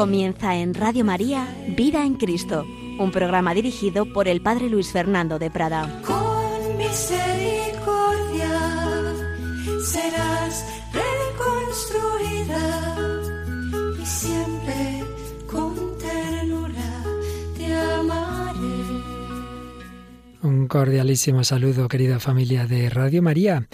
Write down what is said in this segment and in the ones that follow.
Comienza en Radio María Vida en Cristo, un programa dirigido por el Padre Luis Fernando de Prada. Con misericordia serás reconstruida y siempre con ternura te amaré. Un cordialísimo saludo, querida familia de Radio María.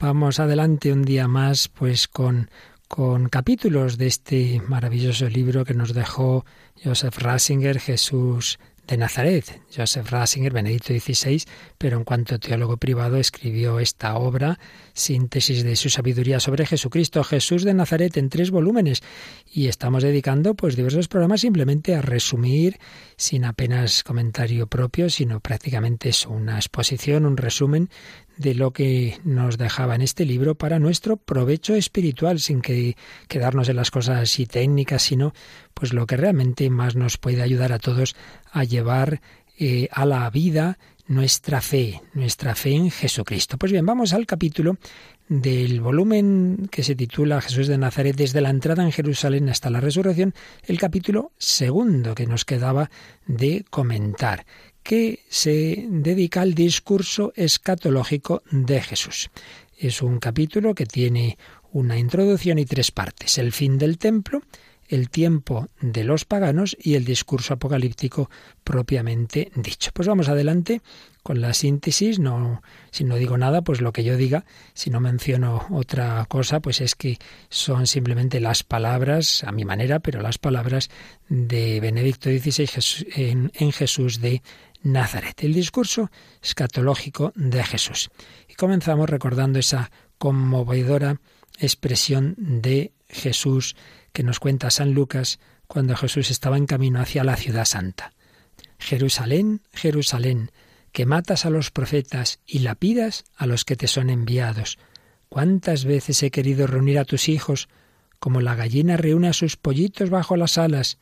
Vamos adelante un día más, pues con, con capítulos de este maravilloso libro que nos dejó Joseph Ratzinger, Jesús de Nazaret. Joseph Ratzinger, Benedicto XVI, pero en cuanto teólogo privado escribió esta obra, síntesis de su sabiduría sobre Jesucristo, Jesús de Nazaret, en tres volúmenes. Y estamos dedicando pues diversos programas simplemente a resumir, sin apenas comentario propio, sino prácticamente es una exposición, un resumen de lo que nos dejaba en este libro para nuestro provecho espiritual, sin que quedarnos en las cosas así técnicas, sino pues lo que realmente más nos puede ayudar a todos a llevar eh, a la vida nuestra fe, nuestra fe en Jesucristo. Pues bien, vamos al capítulo del volumen que se titula Jesús de Nazaret desde la entrada en Jerusalén hasta la resurrección, el capítulo segundo que nos quedaba de comentar que se dedica al discurso escatológico de Jesús. Es un capítulo que tiene una introducción y tres partes. El fin del templo, el tiempo de los paganos y el discurso apocalíptico propiamente dicho. Pues vamos adelante con la síntesis, no si no digo nada, pues lo que yo diga, si no menciono otra cosa, pues es que son simplemente las palabras a mi manera, pero las palabras de Benedicto XVI en, en Jesús de Nazaret, el discurso escatológico de Jesús. Y comenzamos recordando esa conmovedora expresión de Jesús que nos cuenta San Lucas cuando Jesús estaba en camino hacia la ciudad santa. Jerusalén, Jerusalén, que matas a los profetas y lapidas a los que te son enviados. ¿Cuántas veces he querido reunir a tus hijos, como la gallina reúne a sus pollitos bajo las alas,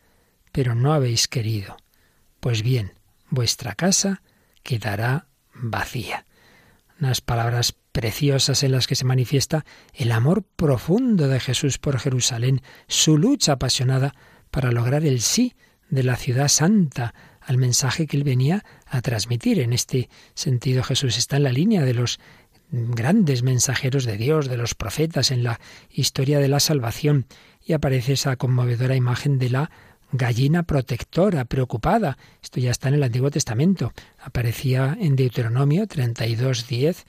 pero no habéis querido? Pues bien, vuestra casa quedará vacía. Unas palabras preciosas en las que se manifiesta el amor profundo de Jesús por Jerusalén, su lucha apasionada para lograr el sí de la ciudad santa al mensaje que él venía a transmitir. En este sentido Jesús está en la línea de los grandes mensajeros de Dios, de los profetas en la historia de la salvación, y aparece esa conmovedora imagen de la gallina protectora, preocupada. Esto ya está en el Antiguo Testamento. Aparecía en Deuteronomio 32.10.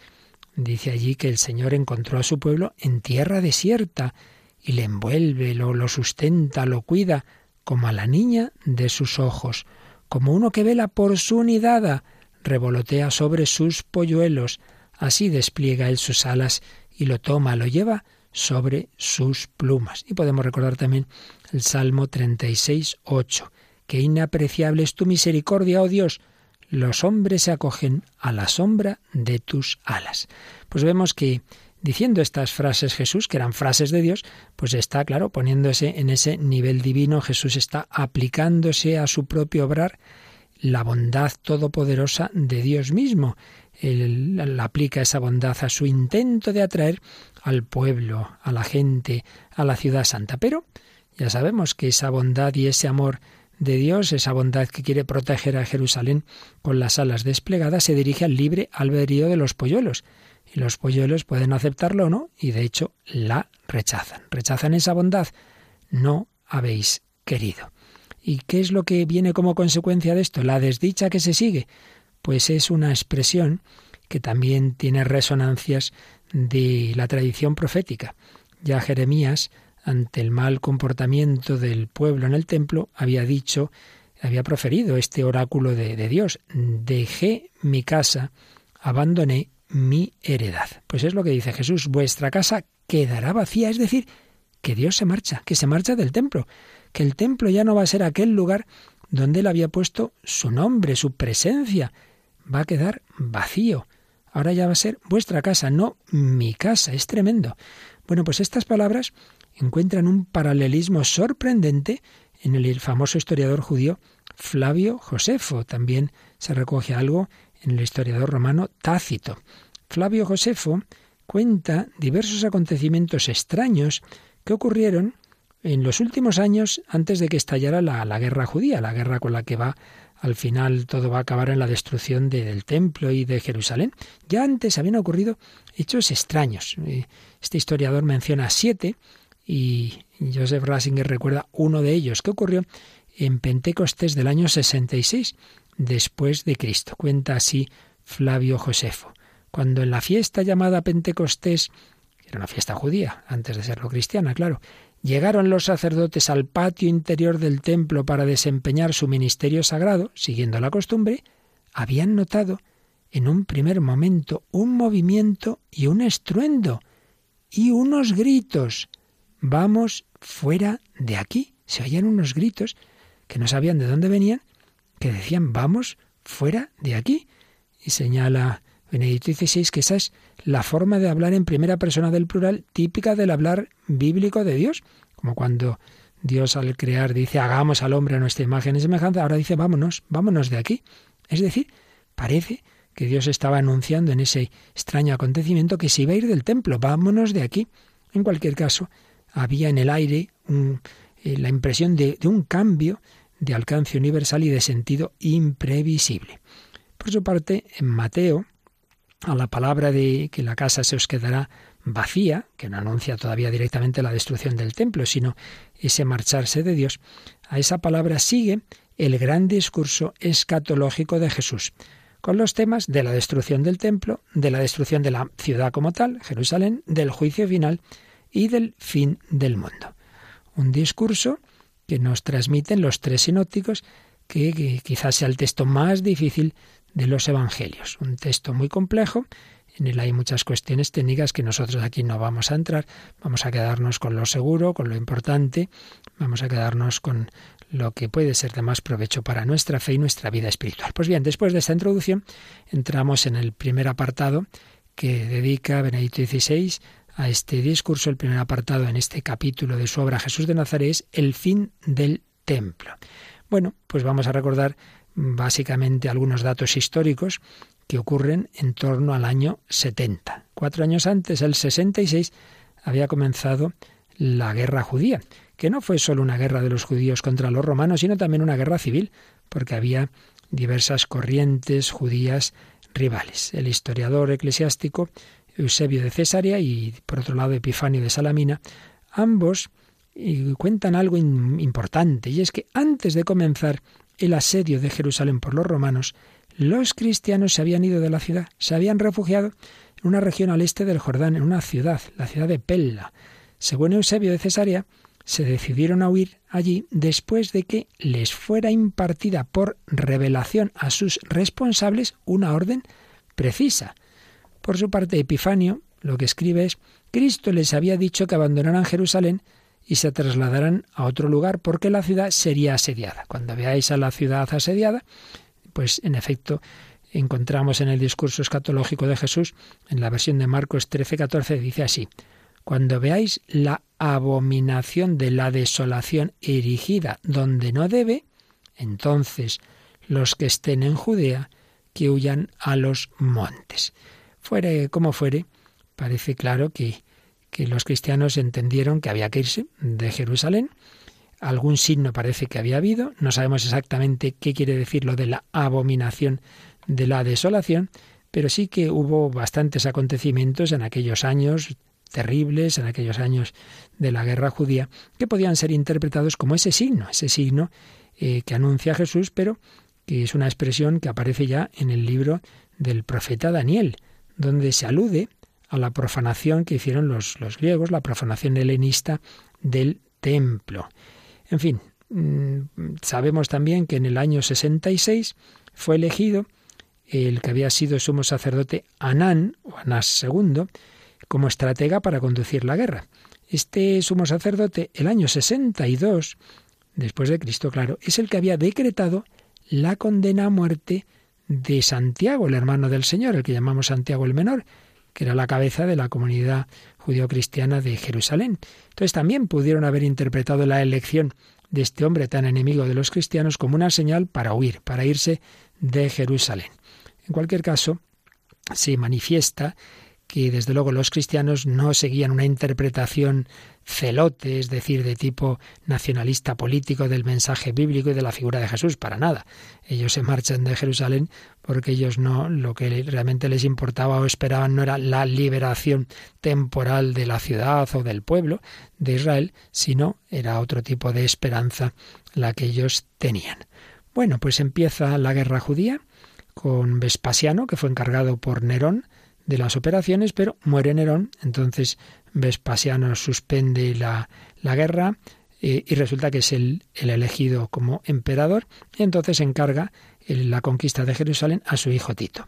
Dice allí que el Señor encontró a su pueblo en tierra desierta y le envuelve, lo, sustenta, lo cuida, como a la niña de sus ojos, como uno que vela por su nidada, revolotea sobre sus polluelos, así despliega él sus alas y lo toma, lo lleva sobre sus plumas. Y podemos recordar también el Salmo 36, 8. Qué inapreciable es tu misericordia, oh Dios. Los hombres se acogen a la sombra de tus alas. Pues vemos que diciendo estas frases Jesús, que eran frases de Dios, pues está, claro, poniéndose en ese nivel divino, Jesús está aplicándose a su propio obrar la bondad todopoderosa de Dios mismo. Él aplica esa bondad a su intento de atraer al pueblo, a la gente, a la ciudad santa. Pero ya sabemos que esa bondad y ese amor de Dios, esa bondad que quiere proteger a Jerusalén con las alas desplegadas, se dirige al libre albedrío de los polluelos. Y los polluelos pueden aceptarlo o no, y de hecho la rechazan. Rechazan esa bondad. No habéis querido. ¿Y qué es lo que viene como consecuencia de esto? La desdicha que se sigue. Pues es una expresión que también tiene resonancias de la tradición profética. Ya Jeremías ante el mal comportamiento del pueblo en el templo, había dicho, había proferido este oráculo de, de Dios, dejé mi casa, abandoné mi heredad. Pues es lo que dice Jesús, vuestra casa quedará vacía, es decir, que Dios se marcha, que se marcha del templo, que el templo ya no va a ser aquel lugar donde él había puesto su nombre, su presencia, va a quedar vacío. Ahora ya va a ser vuestra casa, no mi casa. Es tremendo. Bueno, pues estas palabras encuentran un paralelismo sorprendente en el famoso historiador judío Flavio Josefo. También se recoge algo en el historiador romano Tácito. Flavio Josefo cuenta diversos acontecimientos extraños que ocurrieron en los últimos años antes de que estallara la, guerra judía, la guerra con la que va al final todo va a acabar en la destrucción del templo y de Jerusalén. Ya antes habían ocurrido hechos extraños. Este historiador menciona siete y Joseph Rasinger recuerda uno de ellos que ocurrió en Pentecostés del año 66 después de Cristo. Cuenta así Flavio Josefo. Cuando en la fiesta llamada Pentecostés, que era una fiesta judía, antes de serlo cristiana, claro, llegaron los sacerdotes al patio interior del templo para desempeñar su ministerio sagrado, siguiendo la costumbre, habían notado en un primer momento un movimiento y un estruendo y unos gritos. Vamos fuera de aquí. Se oían unos gritos que no sabían de dónde venían, que decían vamos fuera de aquí. Y señala Benedicto XVI que esa es la forma de hablar en primera persona del plural típica del hablar bíblico de Dios, como cuando Dios al crear dice hagamos al hombre a nuestra imagen y semejanza, ahora dice vámonos, vámonos de aquí. Es decir, parece que Dios estaba anunciando en ese extraño acontecimiento que se iba a ir del templo, vámonos de aquí. En cualquier caso, había en el aire eh, la impresión de, de un cambio de alcance universal y de sentido imprevisible. Por su parte, en Mateo, a la palabra de que la casa se os quedará vacía, que no anuncia todavía directamente la destrucción del templo, sino ese marcharse de Dios, a esa palabra sigue el gran discurso escatológico de Jesús con los temas de la destrucción del templo, de la destrucción de la ciudad como tal, Jerusalén, del juicio final y del fin del mundo. Un discurso que nos transmiten los tres sinópticos, que, quizás sea el texto más difícil de los evangelios. Un texto muy complejo en él hay muchas cuestiones técnicas que nosotros aquí no vamos a entrar. Vamos a quedarnos con lo seguro, con lo importante. Vamos a quedarnos con lo que puede ser de más provecho para nuestra fe y nuestra vida espiritual. Pues bien, después de esta introducción, entramos en el primer apartado que dedica Benedicto XVI a este discurso. El primer apartado en este capítulo de su obra Jesús de Nazaret es el fin del templo. Bueno, pues vamos a recordar básicamente algunos datos históricos que ocurren en torno al año 70. Cuatro años antes, el 66, había comenzado la guerra judía que no fue solo una guerra de los judíos contra los romanos, sino también una guerra civil, porque había diversas corrientes judías rivales. El historiador eclesiástico Eusebio de Cesarea y, por otro lado, Epifanio de Salamina, ambos cuentan algo importante, y es que antes de comenzar el asedio de Jerusalén por los romanos, los cristianos se habían ido de la ciudad, se habían refugiado en una región al este del Jordán, en una ciudad, la ciudad de Pella. Según Eusebio de Cesarea, se decidieron a huir allí después de que les fuera impartida por revelación a sus responsables una orden precisa. Por su parte, Epifanio lo que escribe es, Cristo les había dicho que abandonaran Jerusalén y se trasladaran a otro lugar porque la ciudad sería asediada. Cuando veáis a la ciudad asediada, pues en efecto encontramos en el discurso escatológico de Jesús, en la versión de Marcos 13-14, dice así, cuando veáis la abominación de la desolación erigida donde no debe, entonces los que estén en Judea, que huyan a los montes. Fuere como fuere, parece claro que, que los cristianos entendieron que había que irse de Jerusalén. Algún signo parece que había habido, no sabemos exactamente qué quiere decir lo de la abominación de la desolación, pero sí que hubo bastantes acontecimientos en aquellos años, terribles en aquellos años de la guerra judía, que podían ser interpretados como ese signo, ese signo eh, que anuncia Jesús, pero que es una expresión que aparece ya en el libro del profeta Daniel, donde se alude a la profanación que hicieron los, los griegos, la profanación helenista del templo. En fin, mm, sabemos también que en el año 66 fue elegido el que había sido sumo sacerdote Anán, o Anás II, como estratega para conducir la guerra. Este sumo sacerdote, el año 62, después de Cristo, claro, es el que había decretado la condena a muerte de Santiago, el hermano del Señor, el que llamamos Santiago el Menor, que era la cabeza de la comunidad judío-cristiana de Jerusalén. Entonces también pudieron haber interpretado la elección de este hombre tan enemigo de los cristianos como una señal para huir, para irse de Jerusalén. En cualquier caso, se manifiesta que desde luego los cristianos no seguían una interpretación celote, es decir, de tipo nacionalista político del mensaje bíblico y de la figura de Jesús, para nada. Ellos se marchan de Jerusalén porque ellos no, lo que realmente les importaba o esperaban no era la liberación temporal de la ciudad o del pueblo de Israel, sino era otro tipo de esperanza la que ellos tenían. Bueno, pues empieza la guerra judía con Vespasiano, que fue encargado por Nerón de las operaciones, pero muere Nerón, entonces Vespasiano suspende la, la guerra eh, y resulta que es el, el, elegido como emperador y entonces encarga la conquista de Jerusalén a su hijo Tito.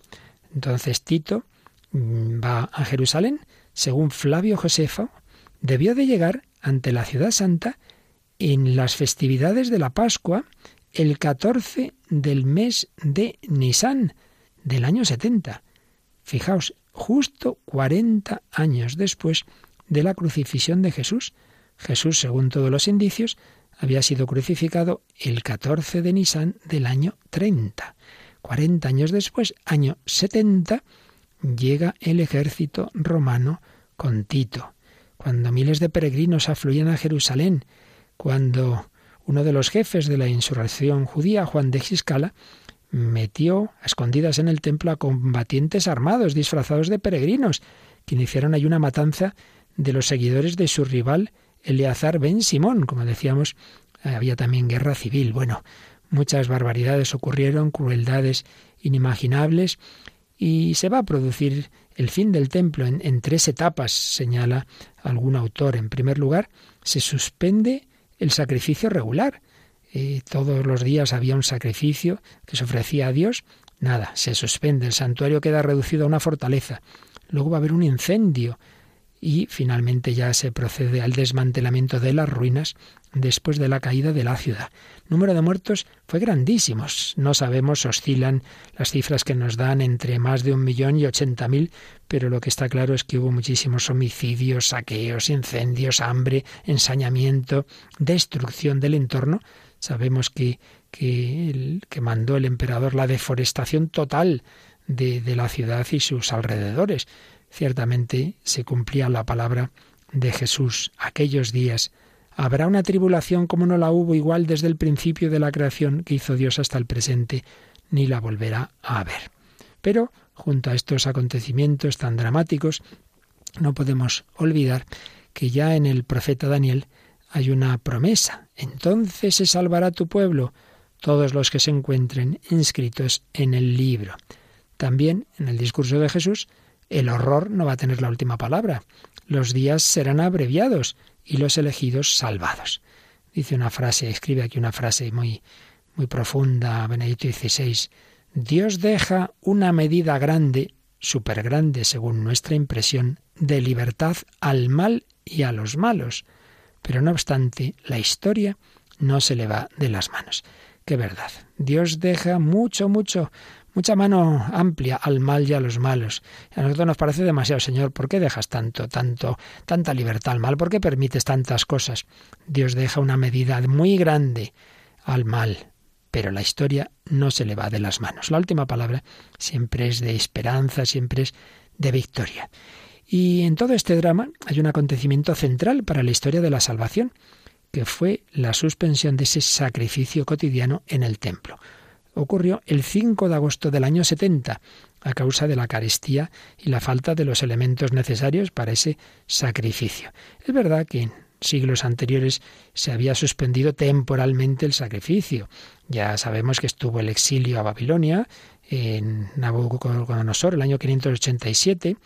Entonces Tito mm, va a Jerusalén, según Flavio Josefo, debió de llegar ante la ciudad santa en las festividades de la Pascua el 14 del mes de Nisan del año 70. Fijaos, justo 40 años después de la crucifixión de Jesús. Jesús, según todos los indicios, había sido crucificado el 14 de Nisan del año 30. 40 años después, año 70, llega el ejército romano con Tito. Cuando miles de peregrinos afluyen a Jerusalén, cuando uno de los jefes de la insurrección judía, Juan de Giscala, metió a escondidas en el templo a combatientes armados disfrazados de peregrinos, que iniciaron ahí una matanza de los seguidores de su rival Eleazar ben Simón. Como decíamos, había también guerra civil. Bueno, muchas barbaridades ocurrieron, crueldades inimaginables, y se va a producir el fin del templo en tres etapas, señala algún autor. En primer lugar, se suspende el sacrificio regular todos los días había un sacrificio que se ofrecía a Dios, nada, se suspende, el santuario queda reducido a una fortaleza. Luego va a haber un incendio y finalmente ya se procede al desmantelamiento de las ruinas después de la caída de la ciudad. El número de muertos fue grandísimo. No sabemos, oscilan las cifras que nos dan entre más de un millón y ochenta mil, pero lo que está claro es que hubo muchísimos homicidios, saqueos, incendios, hambre, ensañamiento, destrucción del entorno Sabemos que, que, mandó el emperador la deforestación total de, de la ciudad y sus alrededores. Ciertamente se cumplía la palabra de Jesús aquellos días. Habrá una tribulación como no la hubo igual desde el principio de la creación que hizo Dios hasta el presente, ni la volverá a haber. Pero, junto a estos acontecimientos tan dramáticos, no podemos olvidar que ya en el profeta Daniel hay una promesa. Entonces se salvará tu pueblo, todos los que se encuentren inscritos en el libro. También en el discurso de Jesús, el horror no va a tener la última palabra. Los días serán abreviados y los elegidos salvados. Dice una frase, escribe aquí una frase muy, muy profunda, Benedicto XVI. Dios deja una medida grande, súper grande según nuestra impresión, de libertad al mal y a los malos pero no obstante, la historia no se le va de las manos. Qué verdad. Dios deja mucho, mucho, mucha mano amplia al mal y a los malos. A nosotros nos parece demasiado, Señor, ¿por qué dejas tanto, tanto, tanta libertad al mal? ¿Por qué permites tantas cosas? Dios deja una medida muy grande al mal, pero la historia no se le va de las manos. La última palabra siempre es de esperanza, siempre es de victoria. Y en todo este drama hay un acontecimiento central para la historia de la salvación, que fue la suspensión de ese sacrificio cotidiano en el templo. Ocurrió el 5 de agosto del año 70, a causa de la carestía y la falta de los elementos necesarios para ese sacrificio. Es verdad que en siglos anteriores se había suspendido temporalmente el sacrificio. Ya sabemos que estuvo el exilio a Babilonia en Nabucodonosor el año 587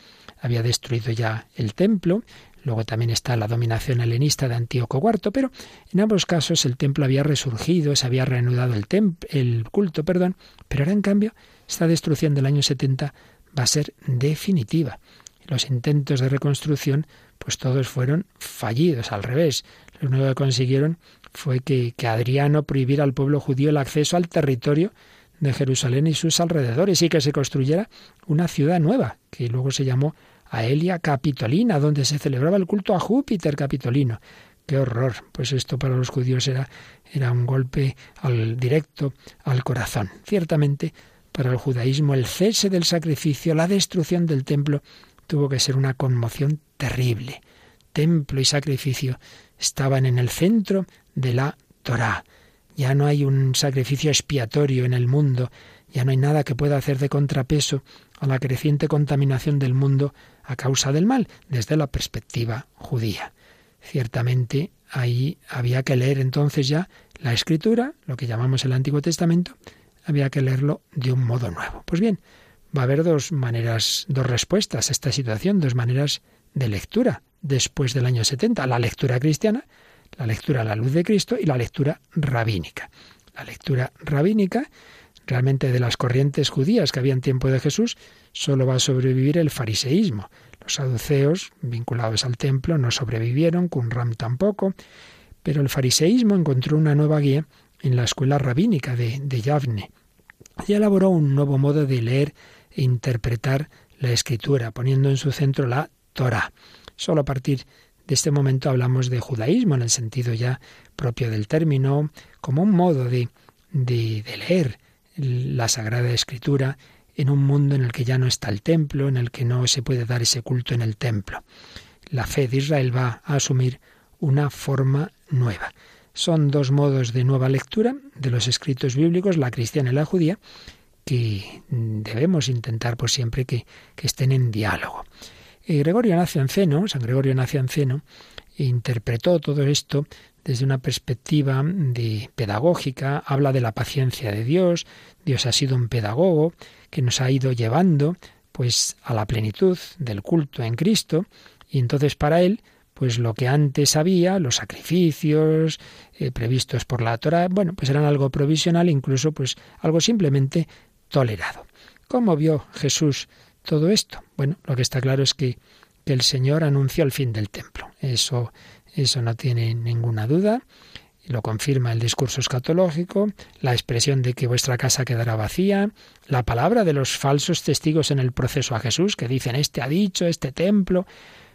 había destruido ya el templo, luego también está la dominación helenista de Antíoco IV, pero en ambos casos el templo había resurgido, se había reanudado el, el culto, perdón, pero ahora en cambio esta destrucción del año 70 va a ser definitiva. Los intentos de reconstrucción, pues todos fueron fallidos, al revés. Lo único que consiguieron fue que, que Adriano prohibiera al pueblo judío el acceso al territorio de Jerusalén y sus alrededores y que se construyera una ciudad nueva, que luego se llamó a Elia Capitolina, donde se celebraba el culto a Júpiter Capitolino. Qué horror. Pues esto para los judíos era, era un golpe al directo al corazón. Ciertamente, para el judaísmo, el cese del sacrificio, la destrucción del templo, tuvo que ser una conmoción terrible. Templo y sacrificio estaban en el centro de la Torá. Ya no hay un sacrificio expiatorio en el mundo, ya no hay nada que pueda hacer de contrapeso a la creciente contaminación del mundo a causa del mal, desde la perspectiva judía. Ciertamente ahí había que leer entonces ya la escritura, lo que llamamos el Antiguo Testamento, había que leerlo de un modo nuevo. Pues bien, va a haber dos maneras, dos respuestas a esta situación, dos maneras de lectura después del año 70, la lectura cristiana, la lectura a la luz de Cristo y la lectura rabínica. La lectura rabínica, realmente de las corrientes judías que había en tiempo de Jesús, solo va a sobrevivir el fariseísmo. Los saduceos, vinculados al templo, no sobrevivieron, Qumran tampoco, pero el fariseísmo encontró una nueva guía en la escuela rabínica de, de Yavne y elaboró un nuevo modo de leer e interpretar la escritura, poniendo en su centro la Torah. Solo a partir de este momento hablamos de judaísmo en el sentido ya propio del término, como un modo de, de, leer la Sagrada Escritura en un mundo en el que ya no está el templo, en el que no se puede dar ese culto en el templo. La fe de Israel va a asumir una forma nueva. Son dos modos de nueva lectura de los escritos bíblicos, la cristiana y la judía, que debemos intentar por siempre que, que estén en diálogo. Eh, Gregorio Nacianceno, San Gregorio Nacianceno, interpretó todo esto desde una perspectiva de pedagógica, habla de la paciencia de Dios, Dios ha sido un pedagogo que nos ha ido llevando pues a la plenitud del culto en Cristo y entonces para él pues lo que antes había, los sacrificios eh, previstos por la Torah, bueno, pues eran algo provisional, incluso pues algo simplemente tolerado. ¿Cómo vio Jesús todo esto? Bueno, lo que está claro es que, el Señor anunció el fin del templo. Eso, eso no tiene ninguna duda. Lo confirma el discurso escatológico, la expresión de que vuestra casa quedará vacía, la palabra de los falsos testigos en el proceso a Jesús, que dicen, este ha dicho, este templo.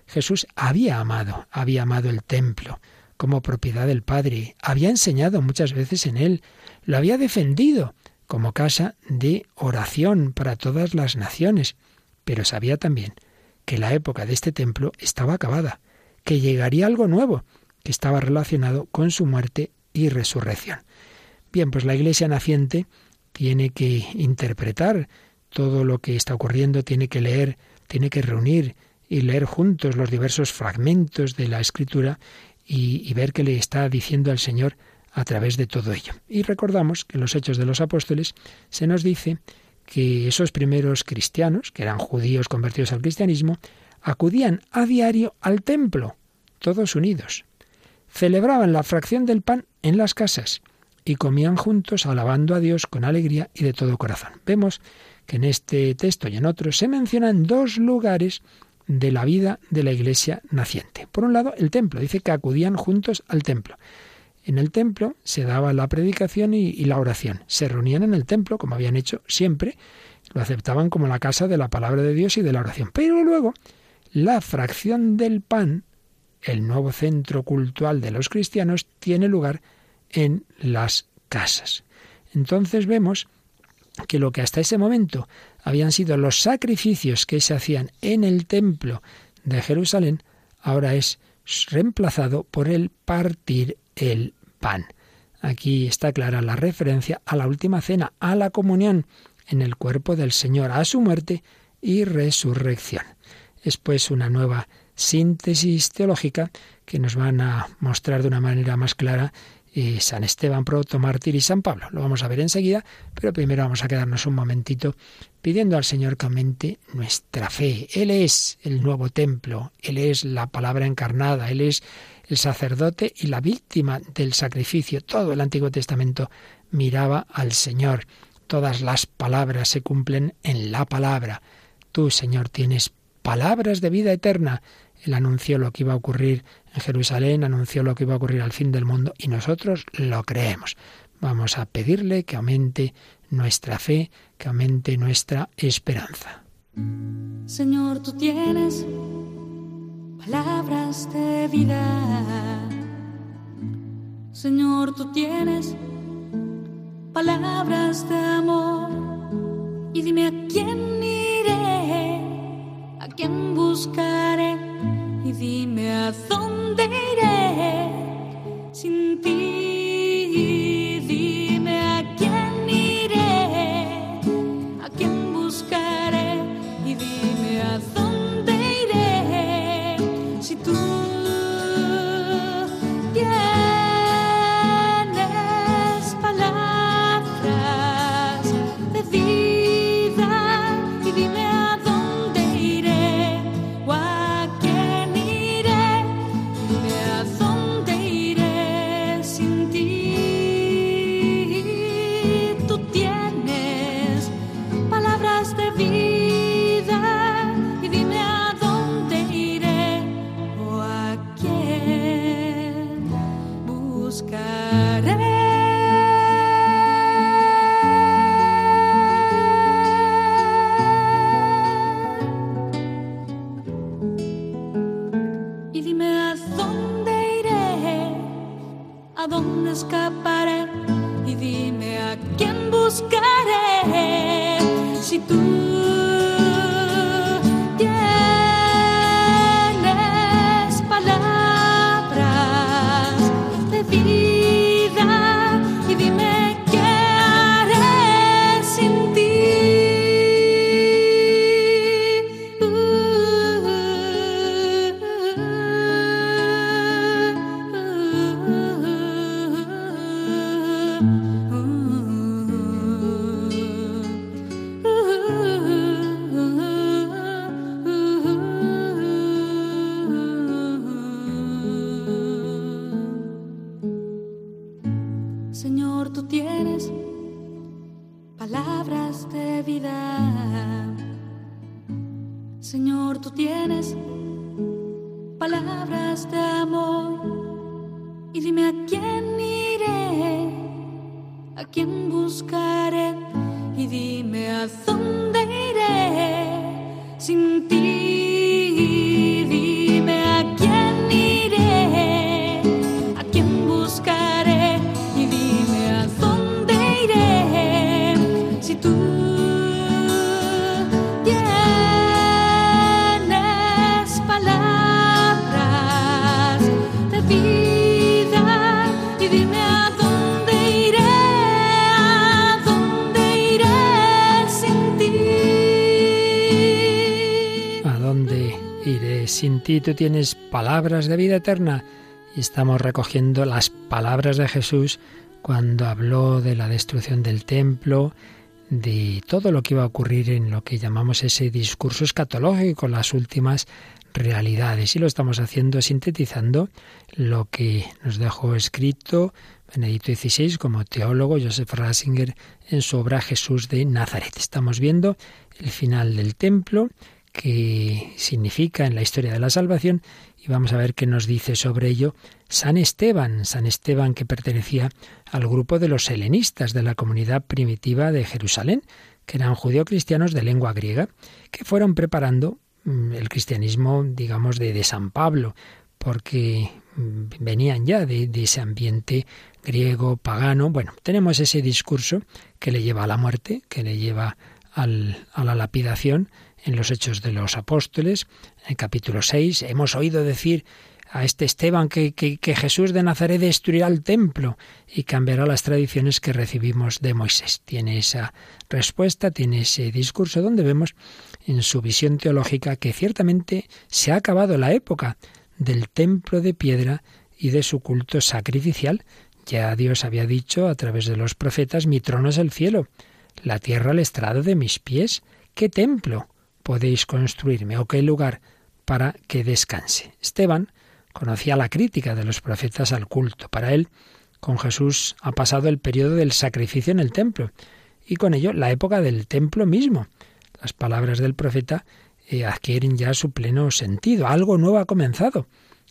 Jesús había amado, había amado el templo como propiedad del Padre, había enseñado muchas veces en él, lo había defendido como casa de oración para todas las naciones pero sabía también que la época de este templo estaba acabada, que llegaría algo nuevo, que estaba relacionado con su muerte y resurrección. Bien, pues la Iglesia naciente tiene que interpretar todo lo que está ocurriendo, tiene que leer, tiene que reunir y leer juntos los diversos fragmentos de la Escritura y, y ver qué le está diciendo al Señor a través de todo ello. Y recordamos que en los Hechos de los Apóstoles se nos dice que esos primeros cristianos, que eran judíos convertidos al cristianismo, acudían a diario al templo, todos unidos. Celebraban la fracción del pan en las casas y comían juntos alabando a Dios con alegría y de todo corazón. Vemos que en este texto y en otros se mencionan dos lugares de la vida de la iglesia naciente. Por un lado, el templo. Dice que acudían juntos al templo. En el templo se daba la predicación y, la oración. Se reunían en el templo, como habían hecho siempre, lo aceptaban como la casa de la palabra de Dios y de la oración. Pero luego, la fracción del pan, el nuevo centro cultural de los cristianos, tiene lugar en las casas. Entonces vemos que lo que hasta ese momento habían sido los sacrificios que se hacían en el templo de Jerusalén, ahora es reemplazado por el partir el pan. Aquí está clara la referencia a la última cena, a la comunión en el cuerpo del Señor, a su muerte y resurrección. Es pues una nueva síntesis teológica que nos van a mostrar de una manera más clara eh, San Esteban, proto mártir y San Pablo. Lo vamos a ver enseguida, pero primero vamos a quedarnos un momentito pidiendo al Señor que aumente nuestra fe. Él es el nuevo templo, Él es la palabra encarnada, Él es el sacerdote y la víctima del sacrificio. Todo el Antiguo Testamento miraba al Señor. Todas las palabras se cumplen en la palabra. Tú, Señor, tienes palabras de vida eterna. Él anunció lo que iba a ocurrir en Jerusalén, anunció lo que iba a ocurrir al fin del mundo y nosotros lo creemos. Vamos a pedirle que aumente nuestra fe, que aumente nuestra esperanza. Señor, tú tienes palabras de vida. Señor, tú tienes palabras de amor y dime a quién quién buscaré y dime a dónde iré sin ti. Ti? Tú tienes palabras de vida eterna y estamos recogiendo las palabras de Jesús cuando habló de la destrucción del templo, de todo lo que iba a ocurrir en lo que llamamos ese discurso escatológico, las últimas realidades. Y lo estamos haciendo sintetizando lo que nos dejó escrito Benedicto XVI como teólogo, Joseph Ratzinger en su obra Jesús de Nazaret. Estamos viendo el final del templo, que significa en la historia de la salvación, y vamos a ver qué nos dice sobre ello San Esteban, San Esteban que pertenecía al grupo de los helenistas de la comunidad primitiva de Jerusalén, que eran judeocristianos de lengua griega, que fueron preparando mm, el cristianismo, digamos, de, San Pablo, porque mm, venían ya de, ese ambiente griego, pagano. Bueno, tenemos ese discurso que le lleva a la muerte, que le lleva a la lapidación en los Hechos de los Apóstoles, en el capítulo 6. Hemos oído decir a este Esteban que, que- Jesús de Nazaret destruirá el templo y cambiará las tradiciones que recibimos de Moisés. Tiene esa respuesta, tiene ese discurso donde vemos en su visión teológica que ciertamente se ha acabado la época del templo de piedra y de su culto sacrificial. Ya Dios había dicho a través de los profetas, mi trono es el cielo, la tierra el estrado de mis pies. ¿Qué templo podéis construirme o qué lugar para que descanse? Esteban conocía la crítica de los profetas al culto. Para él, con Jesús ha pasado el periodo del sacrificio en el templo y con ello la época del templo mismo. Las palabras del profeta eh, adquieren ya su pleno sentido. Algo nuevo ha comenzado,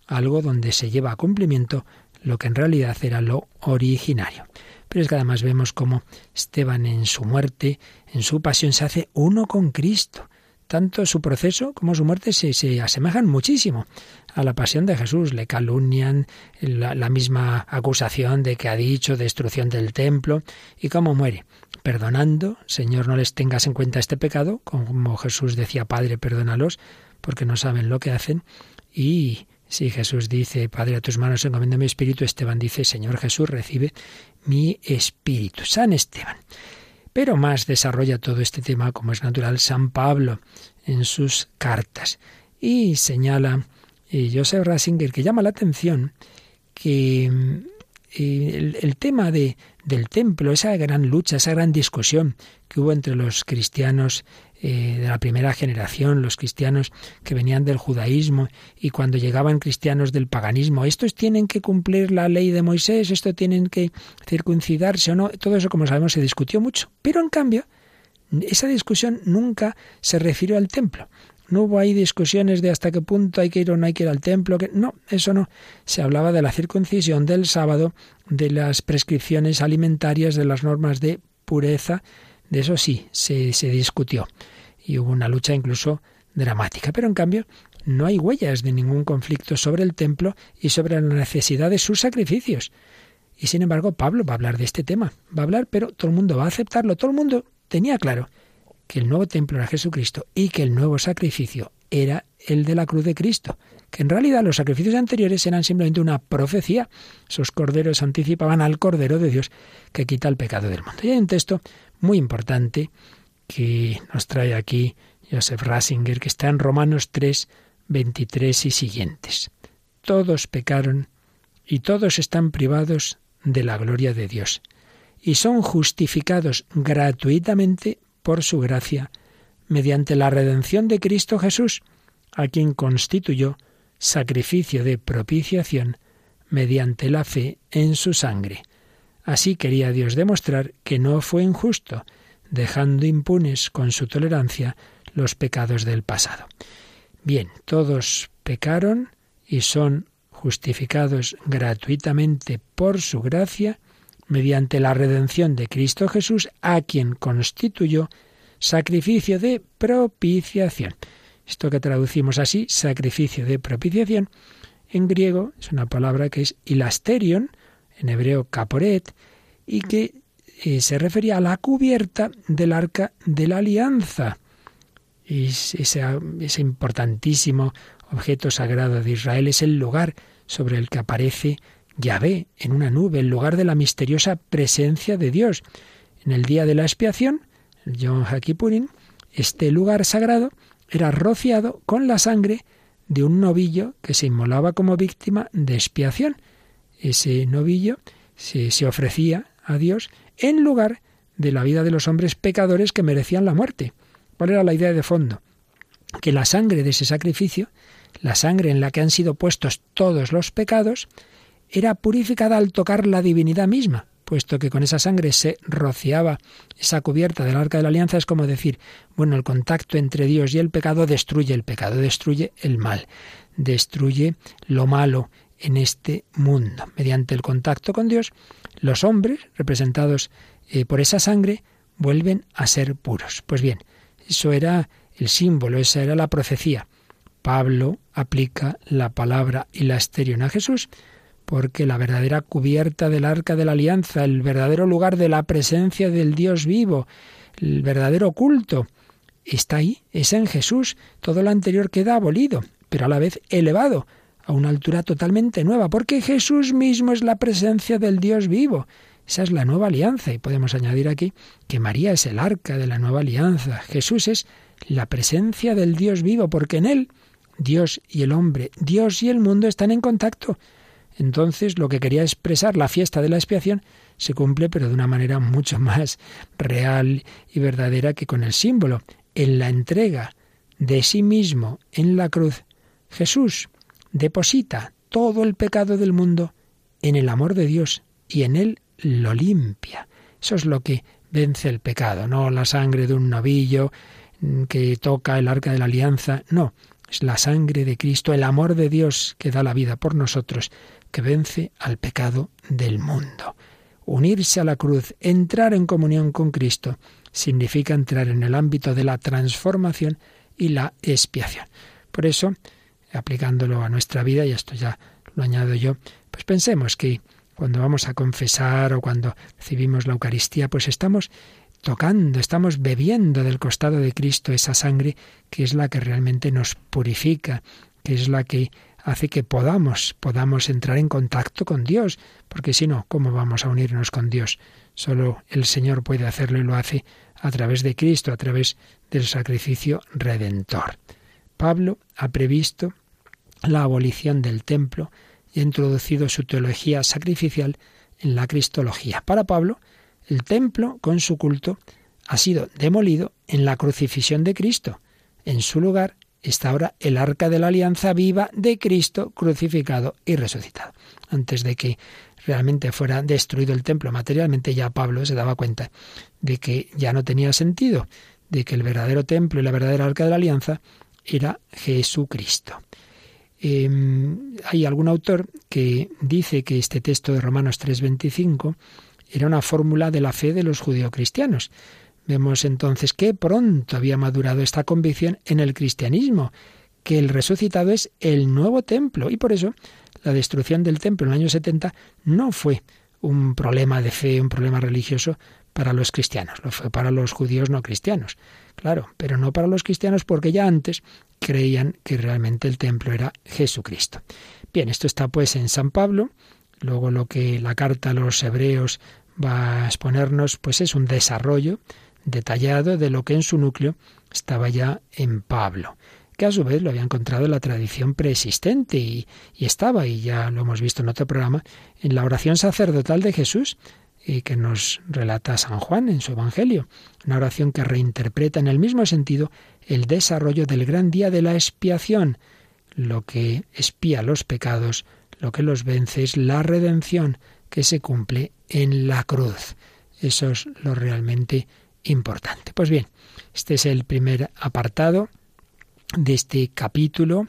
algo donde se lleva a cumplimiento lo que en realidad era lo originario. Pero es que además vemos cómo Esteban en su muerte, en su pasión, se hace uno con Cristo. Tanto su proceso como su muerte se, se asemejan muchísimo a la pasión de Jesús. Le calumnian la, la misma acusación de que ha dicho destrucción del templo y cómo muere. Perdonando, Señor, no les tengas en cuenta este pecado, como Jesús decía, Padre, perdónalos, porque no saben lo que hacen. Y si Jesús dice, Padre, a tus manos encomiendo mi espíritu, Esteban dice, Señor Jesús, recibe mi espíritu. San Esteban. Pero más desarrolla todo este tema, como es natural, San Pablo en sus cartas. Y señala eh, Joseph Ratzinger que llama la atención que eh, el, el, tema de, del templo, esa gran lucha, esa gran discusión que hubo entre los cristianos eh, de la primera generación, los cristianos que venían del judaísmo y cuando llegaban cristianos del paganismo, estos tienen que cumplir la ley de Moisés, estos tienen que circuncidarse o no, todo eso como sabemos se discutió mucho, pero en cambio esa discusión nunca se refirió al templo. No hubo ahí discusiones de hasta qué punto hay que ir o no hay que ir al templo. Que... No, eso no. Se hablaba de la circuncisión, del sábado, de las prescripciones alimentarias, de las normas de pureza, de eso sí, se, se discutió y hubo una lucha incluso dramática. Pero en cambio, no hay huellas de ningún conflicto sobre el templo y sobre la necesidad de sus sacrificios. Y sin embargo, Pablo va a hablar de este tema. Va a hablar, pero todo el mundo va a aceptarlo. Todo el mundo tenía claro que el nuevo templo era Jesucristo y que el nuevo sacrificio era el de la cruz de Cristo, que en realidad los sacrificios anteriores eran simplemente una profecía. Sus corderos anticipaban al Cordero de Dios que quita el pecado del mundo. Y hay un texto muy importante que nos trae aquí Joseph Rasinger, que está en Romanos 3, 23 y siguientes. Todos pecaron y todos están privados de la gloria de Dios y son justificados gratuitamente por su gracia mediante la redención de Cristo Jesús, a quien constituyó sacrificio de propiciación mediante la fe en su sangre. Así quería Dios demostrar que no fue injusto, dejando impunes con su tolerancia los pecados del pasado. Bien, todos pecaron y son justificados gratuitamente por su gracia mediante la redención de Cristo Jesús, a quien constituyó sacrificio de propiciación. Esto que traducimos así, sacrificio de propiciación, en griego es una palabra que es ilasterion, en hebreo caporet, y que eh, se refería a la cubierta del arca de la alianza. ese, ese importantísimo objeto sagrado de Israel es el lugar sobre el que aparece Yahvé en una nube, el lugar de la misteriosa presencia de Dios. En el día de la expiación, el Yom HaKippurim, este lugar sagrado era rociado con la sangre de un novillo que se inmolaba como víctima de expiación. Ese novillo se, se ofrecía a Dios en lugar de la vida de los hombres pecadores que merecían la muerte. ¿Cuál era la idea de fondo? Que la sangre de ese sacrificio, la sangre en la que han sido puestos todos los pecados, era purificada al tocar la divinidad misma, puesto que con esa sangre se rociaba esa cubierta del arca de la alianza, es como decir, bueno, el contacto entre Dios y el pecado destruye el pecado, destruye el mal, destruye lo malo en este mundo. Mediante el contacto con Dios, los hombres, representados eh, por esa sangre, vuelven a ser puros. Pues bien, eso era el símbolo, esa era la profecía. Pablo aplica la palabra y la esterión a Jesús porque la verdadera cubierta del arca de la alianza, el verdadero lugar de la presencia del Dios vivo, el verdadero culto, está ahí, es en Jesús. Todo lo anterior queda abolido, pero a la vez elevado a una altura totalmente nueva, porque Jesús mismo es la presencia del Dios vivo. Esa es la nueva alianza y podemos añadir aquí que María es el arca de la nueva alianza. Jesús es la presencia del Dios vivo, porque en él Dios y el hombre, Dios y el mundo están en contacto. Entonces lo que quería expresar la fiesta de la expiación se cumple pero de una manera mucho más real y verdadera que con el símbolo. En la entrega de sí mismo en la cruz, Jesús deposita todo el pecado del mundo en el amor de Dios y en él lo limpia. Eso es lo que vence el pecado, no la sangre de un novillo que toca el arca de la alianza, no, es la sangre de Cristo, el amor de Dios que da la vida por nosotros que vence al pecado del mundo. Unirse a la cruz, entrar en comunión con Cristo, significa entrar en el ámbito de la transformación y la expiación. Por eso, aplicándolo a nuestra vida, y esto ya lo añado yo, pues pensemos que cuando vamos a confesar o cuando recibimos la Eucaristía, pues estamos tocando, estamos bebiendo del costado de Cristo esa sangre que es la que realmente nos purifica, que es la que hace que podamos, podamos entrar en contacto con Dios, porque si no, ¿cómo vamos a unirnos con Dios? Solo el Señor puede hacerlo y lo hace a través de Cristo, a través del sacrificio redentor. Pablo ha previsto la abolición del templo y ha introducido su teología sacrificial en la cristología. Para Pablo, el templo, con su culto, ha sido demolido en la crucifixión de Cristo. En su lugar está ahora el arca de la alianza viva de Cristo crucificado y resucitado. Antes de que realmente fuera destruido el templo materialmente, ya Pablo se daba cuenta de que ya no tenía sentido, de que el verdadero templo y la verdadera arca de la alianza era Jesucristo. Em, hay algún autor que dice que este texto de Romanos 3:25 era una fórmula de la fe de los judeocristianos. Vemos entonces que pronto había madurado esta convicción en el cristianismo, que el resucitado es el nuevo templo y por eso la destrucción del templo en el año 70 no fue un problema de fe, un problema religioso para los cristianos, lo fue para los judíos no cristianos, claro, pero no para los cristianos porque ya antes creían que realmente el templo era Jesucristo. Bien, esto está pues en San Pablo, luego lo que la carta a los hebreos va a exponernos pues es un desarrollo detallado de lo que en su núcleo estaba ya en Pablo, que a su vez lo había encontrado en la tradición preexistente y, estaba, y ya lo hemos visto en otro programa, en la oración sacerdotal de Jesús, que nos relata San Juan en su Evangelio, una oración que reinterpreta en el mismo sentido el desarrollo del gran día de la expiación, lo que expía los pecados, lo que los vence es la redención que se cumple en la cruz. Eso es lo realmente importante. Pues bien, este es el primer apartado de este capítulo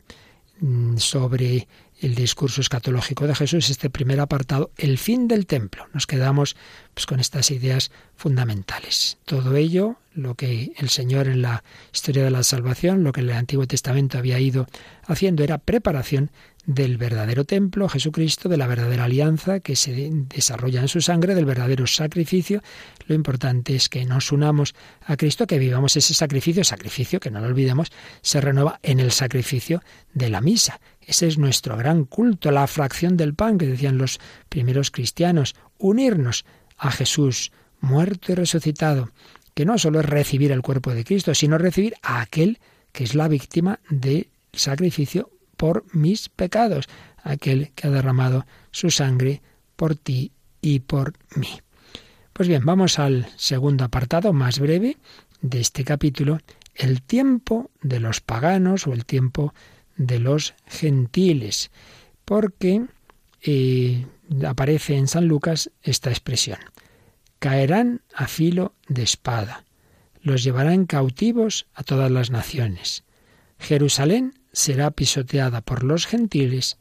mm, sobre el discurso escatológico de Jesús, este primer apartado, el fin del templo. Nos quedamos pues, con estas ideas fundamentales. Todo ello, lo que el Señor en la historia de la salvación, lo que el Antiguo Testamento había ido haciendo, era preparación del verdadero templo, Jesucristo, de la verdadera alianza que se desarrolla en su sangre, del verdadero sacrificio. Lo importante es que nos unamos a Cristo, que vivamos ese sacrificio, sacrificio que no lo olvidemos, se renueva en el sacrificio de la misa. Ese es nuestro gran culto, la fracción del pan que decían los primeros cristianos, unirnos a Jesús, muerto y resucitado, que no solo es recibir el cuerpo de Cristo, sino recibir a aquel que es la víctima del sacrificio por mis pecados, aquel que ha derramado su sangre por ti y por mí. Pues bien, vamos al segundo apartado, más breve, de este capítulo, el tiempo de los paganos o el tiempo de los gentiles, porque eh, aparece en San Lucas esta expresión. Caerán a filo de espada, los llevarán cautivos a todas las naciones. Jerusalén será pisoteada por los gentiles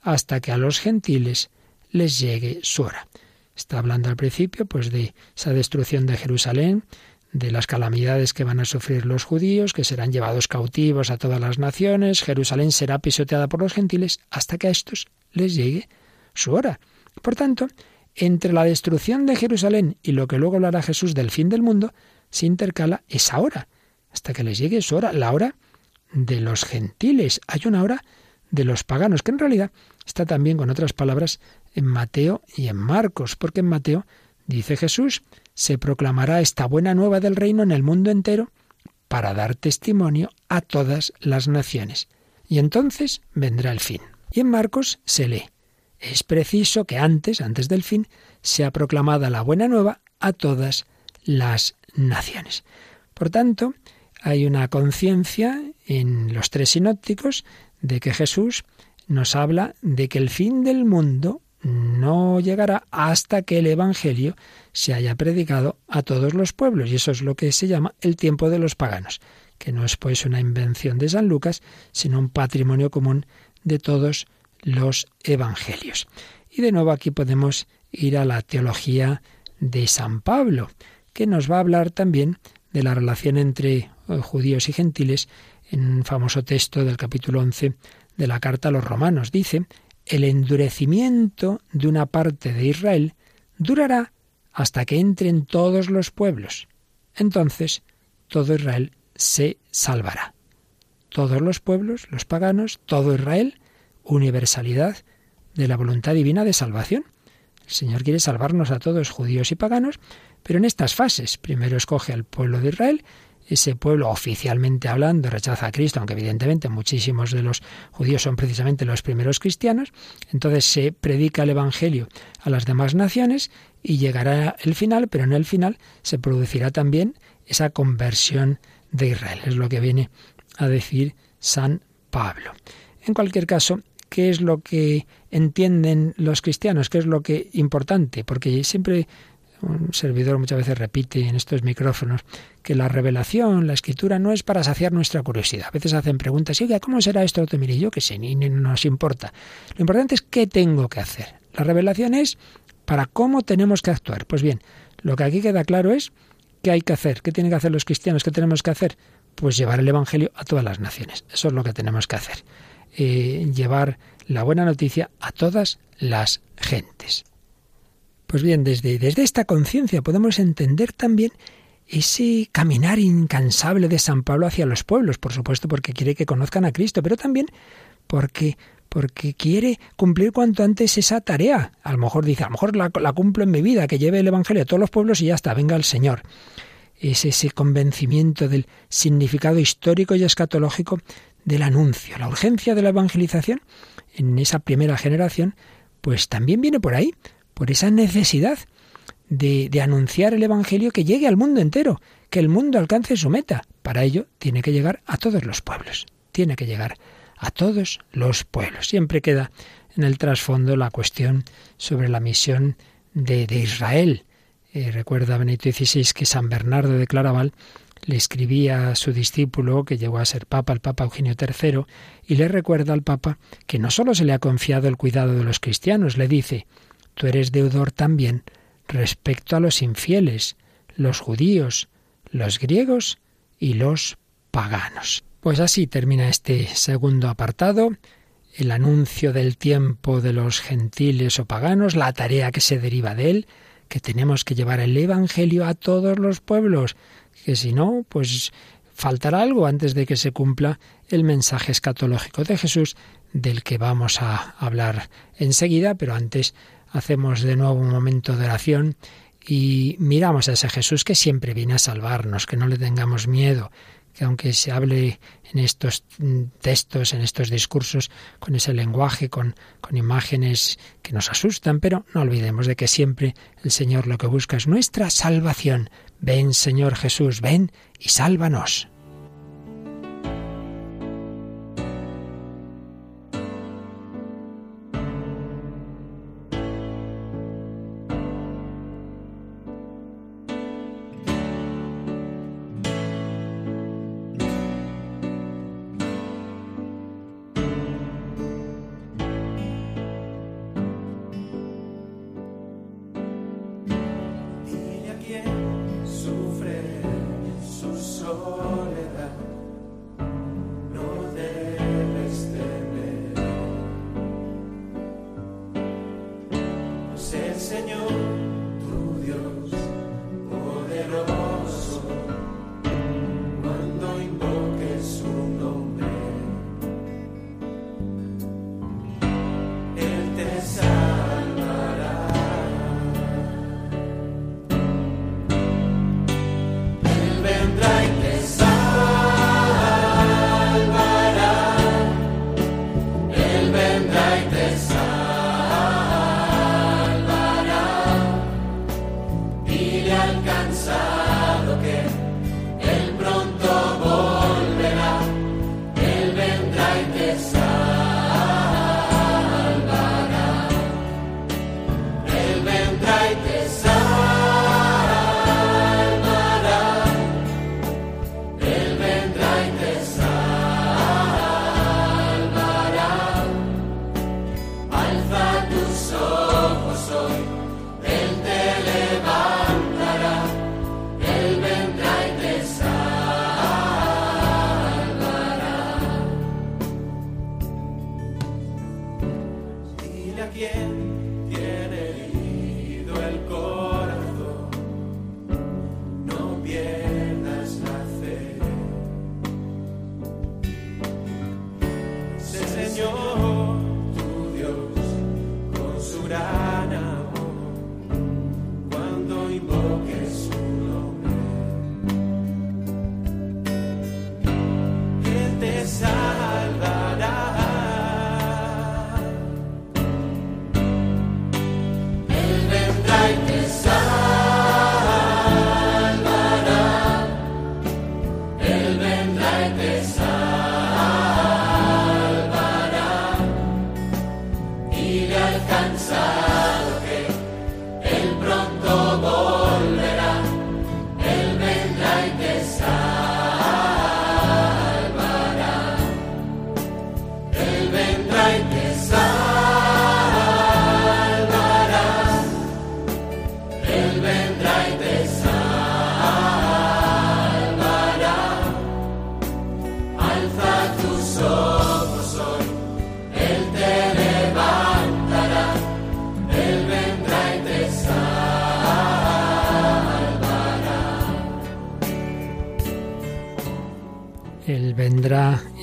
hasta que a los gentiles les llegue su hora. Está hablando al principio pues de esa destrucción de Jerusalén, de las calamidades que van a sufrir los judíos, que serán llevados cautivos a todas las naciones, Jerusalén será pisoteada por los gentiles hasta que a estos les llegue su hora. Por tanto, entre la destrucción de Jerusalén y lo que luego hablará Jesús del fin del mundo, se intercala esa hora, hasta que les llegue su hora, la hora de los gentiles. Hay una hora de los paganos, que en realidad está también con otras palabras en Mateo y en Marcos, porque en Mateo dice Jesús, se proclamará esta buena nueva del reino en el mundo entero para dar testimonio a todas las naciones. Y entonces vendrá el fin. Y en Marcos se lee, es preciso que antes, antes del fin, sea proclamada la buena nueva a todas las naciones. Por tanto, hay una conciencia en los tres sinópticos de que Jesús nos habla de que el fin del mundo no llegará hasta que el Evangelio se haya predicado a todos los pueblos. Y eso es lo que se llama el tiempo de los paganos, que no es pues una invención de San Lucas, sino un patrimonio común de todos los evangelios. Y de nuevo aquí podemos ir a la teología de San Pablo, que nos va a hablar también de la relación entre eh, judíos y gentiles en un famoso texto del capítulo 11 de la carta a los romanos. Dice, el endurecimiento de una parte de Israel durará hasta que entren todos los pueblos. Entonces todo Israel se salvará. Todos los pueblos, los paganos, todo Israel, universalidad de la voluntad divina de salvación. El Señor quiere salvarnos a todos, judíos y paganos, pero en estas fases. Primero escoge al pueblo de Israel ese pueblo oficialmente hablando rechaza a Cristo, aunque evidentemente muchísimos de los judíos son precisamente los primeros cristianos, entonces se predica el Evangelio a las demás naciones y llegará el final, pero en el final se producirá también esa conversión de Israel. Es lo que viene a decir San Pablo. En cualquier caso, ¿qué es lo que entienden los cristianos? ¿Qué es lo que importante? Porque siempre un servidor muchas veces repite en estos micrófonos que la revelación, la escritura, no es para saciar nuestra curiosidad. A veces hacen preguntas, y oiga, ¿cómo será esto? Mire, yo que sé, ni, ni nos importa. Lo importante es qué tengo que hacer. La revelación es para cómo tenemos que actuar. Pues bien, lo que aquí queda claro es qué hay que hacer, qué tienen que hacer los cristianos, qué tenemos que hacer. Pues llevar el Evangelio a todas las naciones. Eso es lo que tenemos que hacer. Eh, llevar la buena noticia a todas las gentes. Pues bien, desde, desde esta conciencia podemos entender también ese caminar incansable de San Pablo hacia los pueblos, por supuesto porque quiere que conozcan a Cristo, pero también porque porque quiere cumplir cuanto antes esa tarea. A lo mejor dice, a lo mejor la, la, cumplo en mi vida, que lleve el Evangelio a todos los pueblos y ya está, venga el Señor. Es ese convencimiento del significado histórico y escatológico del anuncio. La urgencia de la evangelización en esa primera generación, pues también viene por ahí, por esa necesidad de, de, anunciar el Evangelio que llegue al mundo entero, que el mundo alcance su meta. Para ello tiene que llegar a todos los pueblos, tiene que llegar a todos los pueblos. Siempre queda en el trasfondo la cuestión sobre la misión de, de Israel. Eh, recuerda Benito XVI que San Bernardo de Claraval le escribía a su discípulo, que llegó a ser papa, el Papa Eugenio III, y le recuerda al Papa que no solo se le ha confiado el cuidado de los cristianos, le dice, tú eres deudor también respecto a los infieles, los judíos, los griegos y los paganos. Pues así termina este segundo apartado, el anuncio del tiempo de los gentiles o paganos, la tarea que se deriva de él, que tenemos que llevar el Evangelio a todos los pueblos, que si no, pues faltará algo antes de que se cumpla el mensaje escatológico de Jesús, del que vamos a hablar enseguida, pero antes hacemos de nuevo un momento de oración y miramos a ese Jesús que siempre viene a salvarnos, que no le tengamos miedo, que aunque se hable en estos textos, en estos discursos, con ese lenguaje, con, con, imágenes que nos asustan, pero no olvidemos de que siempre el Señor lo que busca es nuestra salvación. Ven, Señor Jesús, ven y sálvanos. Señor.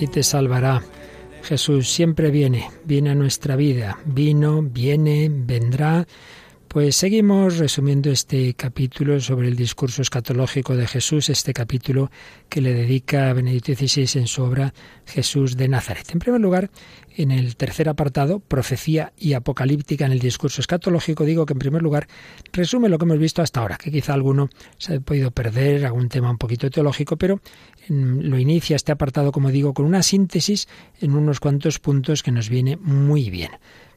Te salvará. Jesús siempre viene, viene a nuestra vida, vino, viene, vendrá. Pues seguimos resumiendo este capítulo sobre el discurso escatológico de Jesús, este capítulo que le dedica a Benedicto XVI en su obra Jesús de Nazaret. En primer lugar, en el tercer apartado, profecía y apocalíptica en el discurso escatológico, digo que en primer lugar resume lo que hemos visto hasta ahora, que quizá alguno se ha podido perder, algún tema un poquito teológico, pero lo inicia este apartado, como digo, con una síntesis en unos cuantos puntos que nos viene muy bien.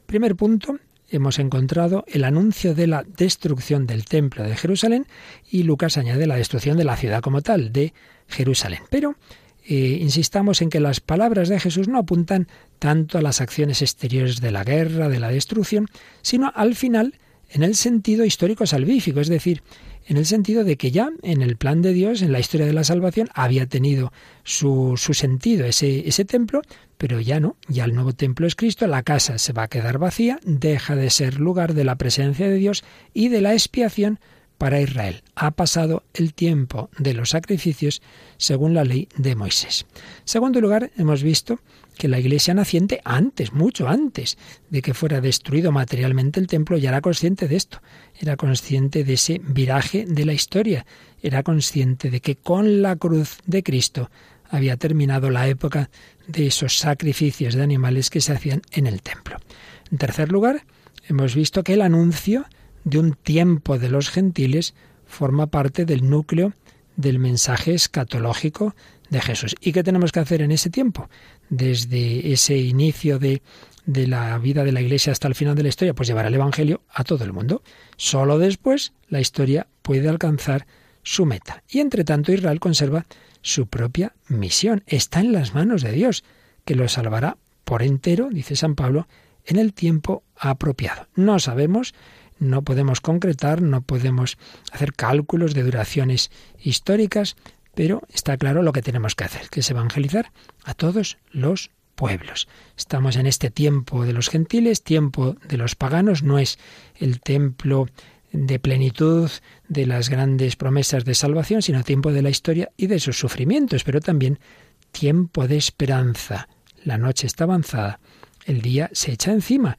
Primer punto, hemos encontrado el anuncio de la destrucción del templo de Jerusalén y Lucas añade la destrucción de la ciudad como tal, de Jerusalén. Pero eh, insistamos en que las palabras de Jesús no apuntan tanto a las acciones exteriores de la guerra, de la destrucción, sino al final en el sentido histórico salvífico, es decir, en el sentido de que ya en el plan de Dios, en la historia de la salvación, había tenido su, su sentido ese, ese templo, pero ya no, ya el nuevo templo es Cristo, la casa se va a quedar vacía, deja de ser lugar de la presencia de Dios y de la expiación para Israel. Ha pasado el tiempo de los sacrificios según la ley de Moisés. Segundo lugar, hemos visto que la iglesia naciente antes, mucho antes de que fuera destruido materialmente el templo, ya era consciente de esto, era consciente de ese viraje de la historia, era consciente de que con la cruz de Cristo había terminado la época de esos sacrificios de animales que se hacían en el templo. En tercer lugar, hemos visto que el anuncio de un tiempo de los gentiles forma parte del núcleo del mensaje escatológico de Jesús. ¿Y qué tenemos que hacer en ese tiempo? Desde ese inicio de, de la vida de la Iglesia hasta el final de la historia, pues llevar el Evangelio a todo el mundo. Solo después la historia puede alcanzar su meta. Y entre tanto Israel conserva su propia misión. Está en las manos de Dios, que lo salvará por entero, dice San Pablo, en el tiempo apropiado. No sabemos no podemos concretar, no podemos hacer cálculos de duraciones históricas, pero está claro lo que tenemos que hacer, que es evangelizar a todos los pueblos. Estamos en este tiempo de los gentiles, tiempo de los paganos, no es el templo de plenitud de las grandes promesas de salvación, sino tiempo de la historia y de sus sufrimientos, pero también tiempo de esperanza. La noche está avanzada, el día se echa encima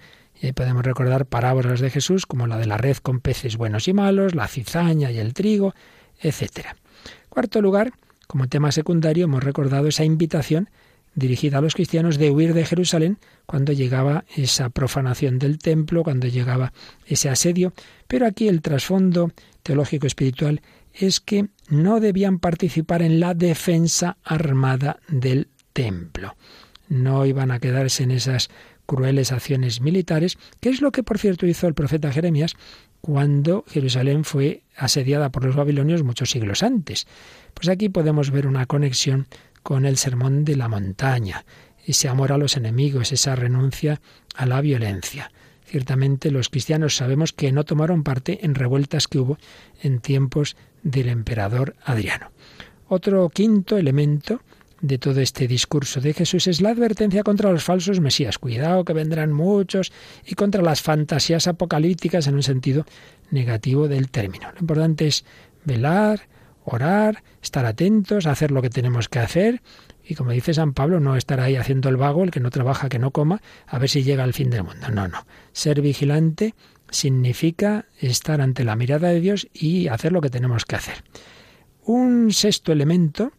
podemos recordar parábolas de Jesús como la de la red con peces buenos y malos, la cizaña y el trigo, etc. Cuarto lugar, como tema secundario, hemos recordado esa invitación dirigida a los cristianos de huir de Jerusalén cuando llegaba esa profanación del templo, cuando llegaba ese asedio, pero aquí el trasfondo teológico espiritual es que no debían participar en la defensa armada del templo. No iban a quedarse en esas crueles acciones militares, que es lo que, por cierto, hizo el profeta Jeremías cuando Jerusalén fue asediada por los babilonios muchos siglos antes. Pues aquí podemos ver una conexión con el sermón de la montaña, ese amor a los enemigos, esa renuncia a la violencia. Ciertamente los cristianos sabemos que no tomaron parte en revueltas que hubo en tiempos del emperador Adriano. Otro quinto elemento de todo este discurso de Jesús es la advertencia contra los falsos mesías. Cuidado que vendrán muchos y contra las fantasías apocalípticas en un sentido negativo del término. Lo importante es velar, orar, estar atentos, hacer lo que tenemos que hacer y como dice San Pablo, no estar ahí haciendo el vago, el que no trabaja, que no coma, a ver si llega al fin del mundo. No, no. Ser vigilante significa estar ante la mirada de Dios y hacer lo que tenemos que hacer. Un sexto elemento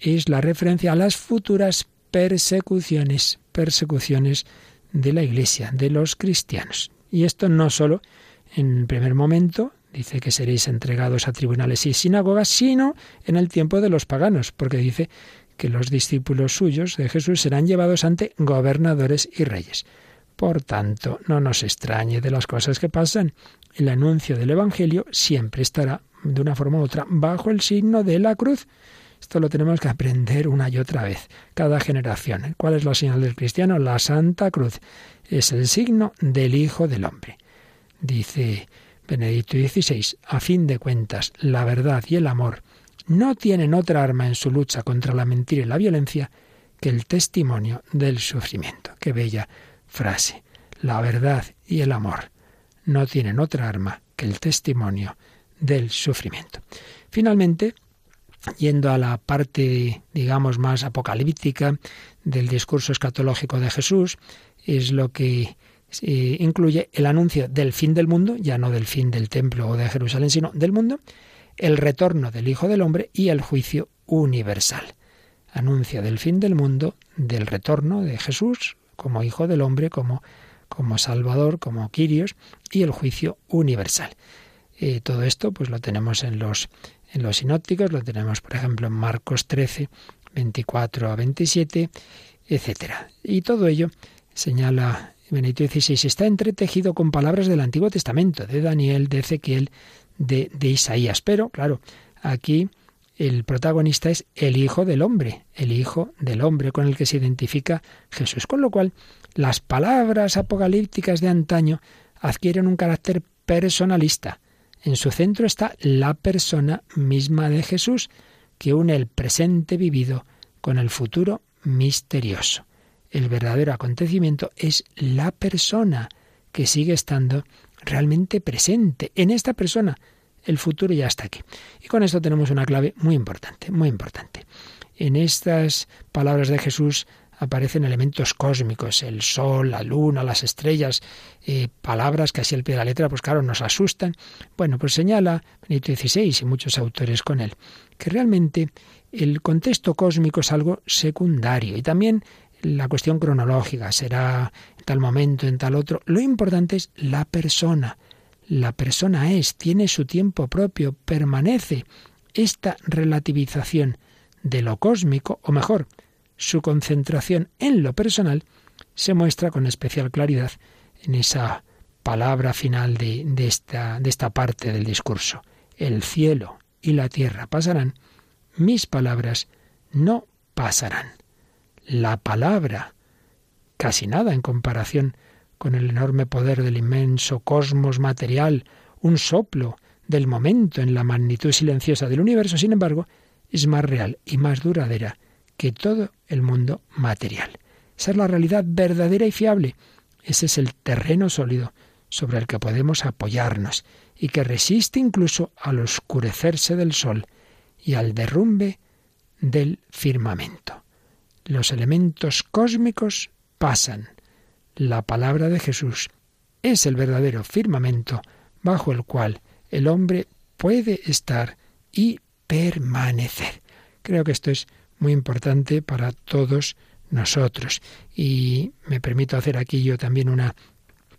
es la referencia a las futuras persecuciones, persecuciones de la Iglesia, de los cristianos. Y esto no solo en el primer momento, dice que seréis entregados a tribunales y sinagogas, sino en el tiempo de los paganos, porque dice que los discípulos suyos de Jesús serán llevados ante gobernadores y reyes. Por tanto, no nos extrañe de las cosas que pasan. El anuncio del Evangelio siempre estará, de una forma u otra, bajo el signo de la cruz. Esto lo tenemos que aprender una y otra vez, cada generación. ¿Cuál es la señal del cristiano? La Santa Cruz. Es el signo del Hijo del Hombre. Dice Benedicto XVI, a fin de cuentas, la verdad y el amor no tienen otra arma en su lucha contra la mentira y la violencia que el testimonio del sufrimiento. Qué bella frase. La verdad y el amor no tienen otra arma que el testimonio del sufrimiento. Finalmente, yendo a la parte, digamos, más apocalíptica del discurso escatológico de Jesús, es lo que eh, incluye el anuncio del fin del mundo, ya no del fin del templo o de Jerusalén, sino del mundo, el retorno del Hijo del Hombre y el juicio universal. Anuncia del fin del mundo, del retorno de Jesús como Hijo del Hombre, como, como Salvador, como Quirios, y el juicio universal. Eh, todo esto pues lo tenemos en los, en los sinópticos, lo tenemos por ejemplo en Marcos 13, 24 a 27, etc. Y todo ello señala Benito XVI, está entretejido con palabras del Antiguo Testamento, de Daniel, de Ezequiel, de Isaías. Pero, claro, aquí el protagonista es el Hijo del Hombre, el Hijo del Hombre con el que se identifica Jesús. Con lo cual, las palabras apocalípticas de antaño adquieren un carácter personalista. En su centro está la persona misma de Jesús, que une el presente vivido con el futuro misterioso el verdadero acontecimiento es la persona que sigue estando realmente presente. En esta persona el futuro ya está aquí. Y con esto tenemos una clave muy importante, muy importante. En estas palabras de Jesús aparecen elementos cósmicos, el sol, la luna, las estrellas, eh, palabras que así al pie de la letra, pues claro, nos asustan. Bueno, pues señala Benito XVI y muchos autores con él, que realmente el contexto cósmico es algo secundario y también la cuestión cronológica, será en tal momento, en tal otro. Lo importante es la persona. La persona es, tiene su tiempo propio, permanece. Esta relativización de lo cósmico, o mejor, su concentración en lo personal, se muestra con especial claridad en esa palabra final de, de, esta, de esta parte del discurso. El cielo y la tierra pasarán, mis palabras no pasarán la palabra, casi nada en comparación con el enorme poder del inmenso cosmos material, un soplo del momento en la magnitud silenciosa del universo, sin embargo, es más real y más duradera que todo el mundo material. Esa es la realidad verdadera y fiable. Ese es el terreno sólido sobre el que podemos apoyarnos y que resiste incluso al oscurecerse del sol y al derrumbe del firmamento los elementos cósmicos pasan. La palabra de Jesús es el verdadero firmamento bajo el cual el hombre puede estar y permanecer. Creo que esto es muy importante para todos nosotros. Y me permito hacer aquí yo también una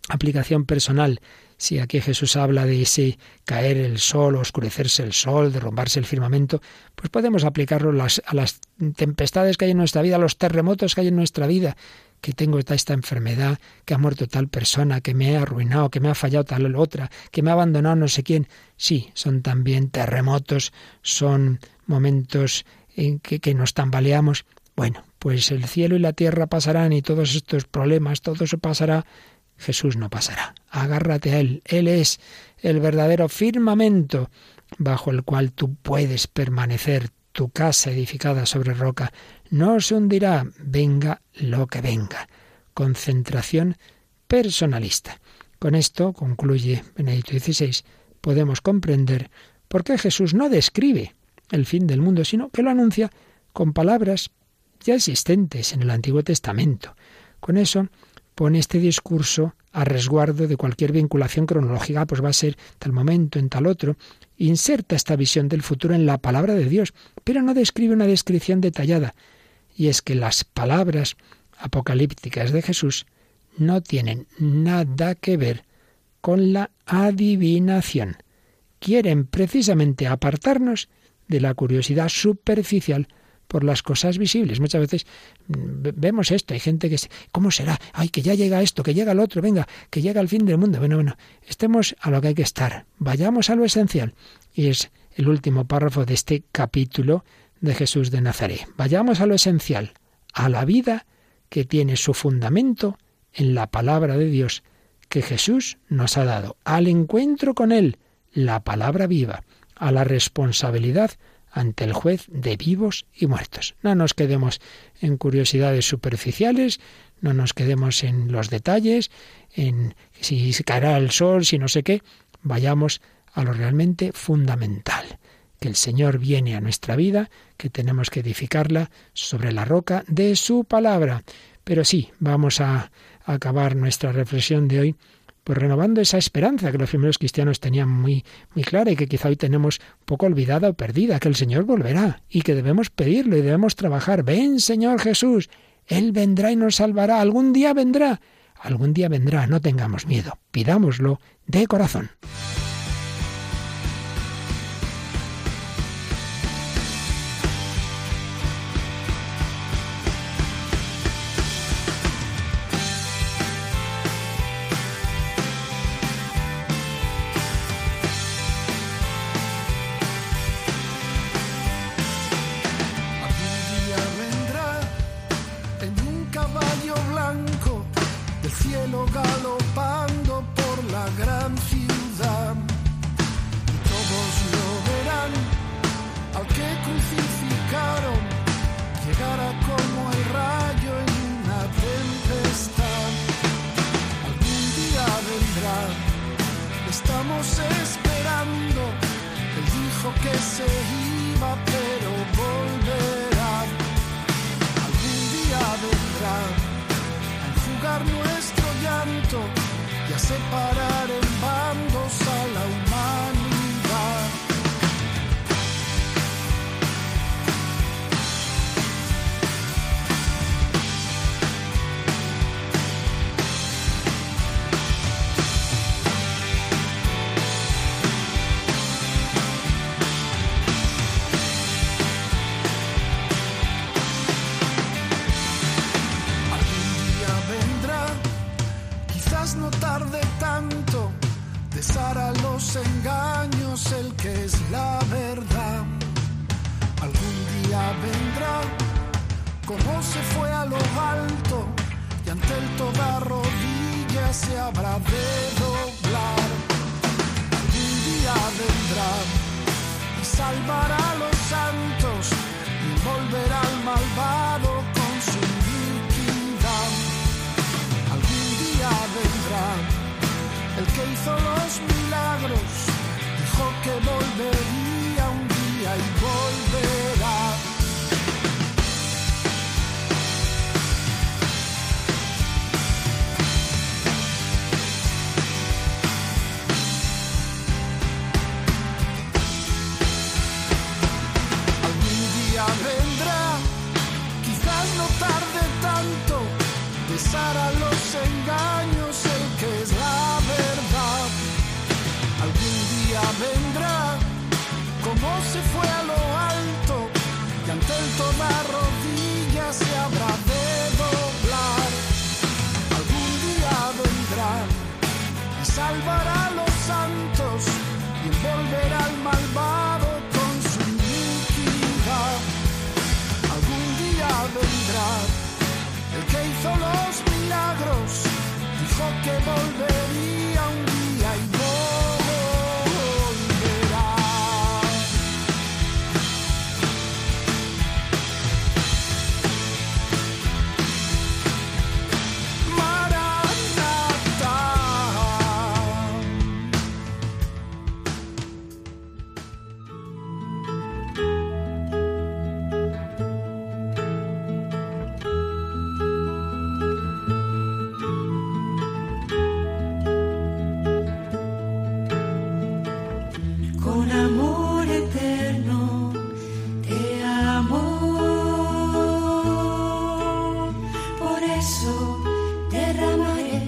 aplicación personal. Si aquí Jesús habla de ese caer el sol, oscurecerse el sol, derrumbarse el firmamento, pues podemos aplicarlo a las, tempestades que hay en nuestra vida, a los terremotos que hay en nuestra vida, que tengo esta, esta enfermedad, que ha muerto tal persona, que me ha arruinado, que me ha fallado tal otra, que me ha abandonado no sé quién. Sí, son también terremotos, son momentos en que, nos tambaleamos. Bueno, pues el cielo y la tierra pasarán y todos estos problemas, todo eso pasará, Jesús no pasará. Agárrate a Él. Él es el verdadero firmamento bajo el cual tú puedes permanecer. Tu casa edificada sobre roca no se hundirá, venga lo que venga. Concentración personalista. Con esto, concluye Benedicto XVI, podemos comprender por qué Jesús no describe el fin del mundo, sino que lo anuncia con palabras ya existentes en el Antiguo Testamento. Con eso pone este discurso a resguardo de cualquier vinculación cronológica, pues va a ser tal momento, en tal otro. Inserta esta visión del futuro en la palabra de Dios, pero no describe una descripción detallada. Y es que las palabras apocalípticas de Jesús no tienen nada que ver con la adivinación. Quieren precisamente apartarnos de la curiosidad superficial por las cosas visibles. Muchas veces mm, vemos esto, hay gente que, ¿cómo será? Ay, que ya llega esto, que llega el otro, venga, que llega el fin del mundo. Bueno, bueno, estemos a lo que hay que estar, vayamos a lo esencial. Y es el último párrafo de este capítulo de Jesús de Nazaret. Vayamos a lo esencial, a la vida que tiene su fundamento en la palabra de Dios que Jesús nos ha dado, al encuentro con Él, la palabra viva, a la responsabilidad ante el juez de vivos y muertos. No nos quedemos en curiosidades superficiales, no nos quedemos en los detalles, en si caerá el sol, si no sé qué, vayamos a lo realmente fundamental, que el Señor viene a nuestra vida, que tenemos que edificarla sobre la roca de su palabra. Pero sí, vamos a acabar nuestra reflexión de hoy pues renovando esa esperanza que los primeros cristianos tenían muy, muy clara y que quizá hoy tenemos poco olvidada o perdida, que el Señor volverá y que debemos pedirlo y debemos trabajar. Ven, Señor Jesús, Él vendrá y nos salvará. Algún día vendrá, algún día vendrá, no tengamos miedo, pidámoslo de corazón. vendrá, quizás no tarde tanto, besar a los engaños el que es la verdad. Algún día vendrá, como se fue a lo alto, y ante el toda rodilla se habrá de doblar. Algún día vendrá y salvará a los santos y envolverá al malvado. hizo los milagros, dijo que volvería.